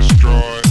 destroy.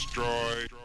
Destroy.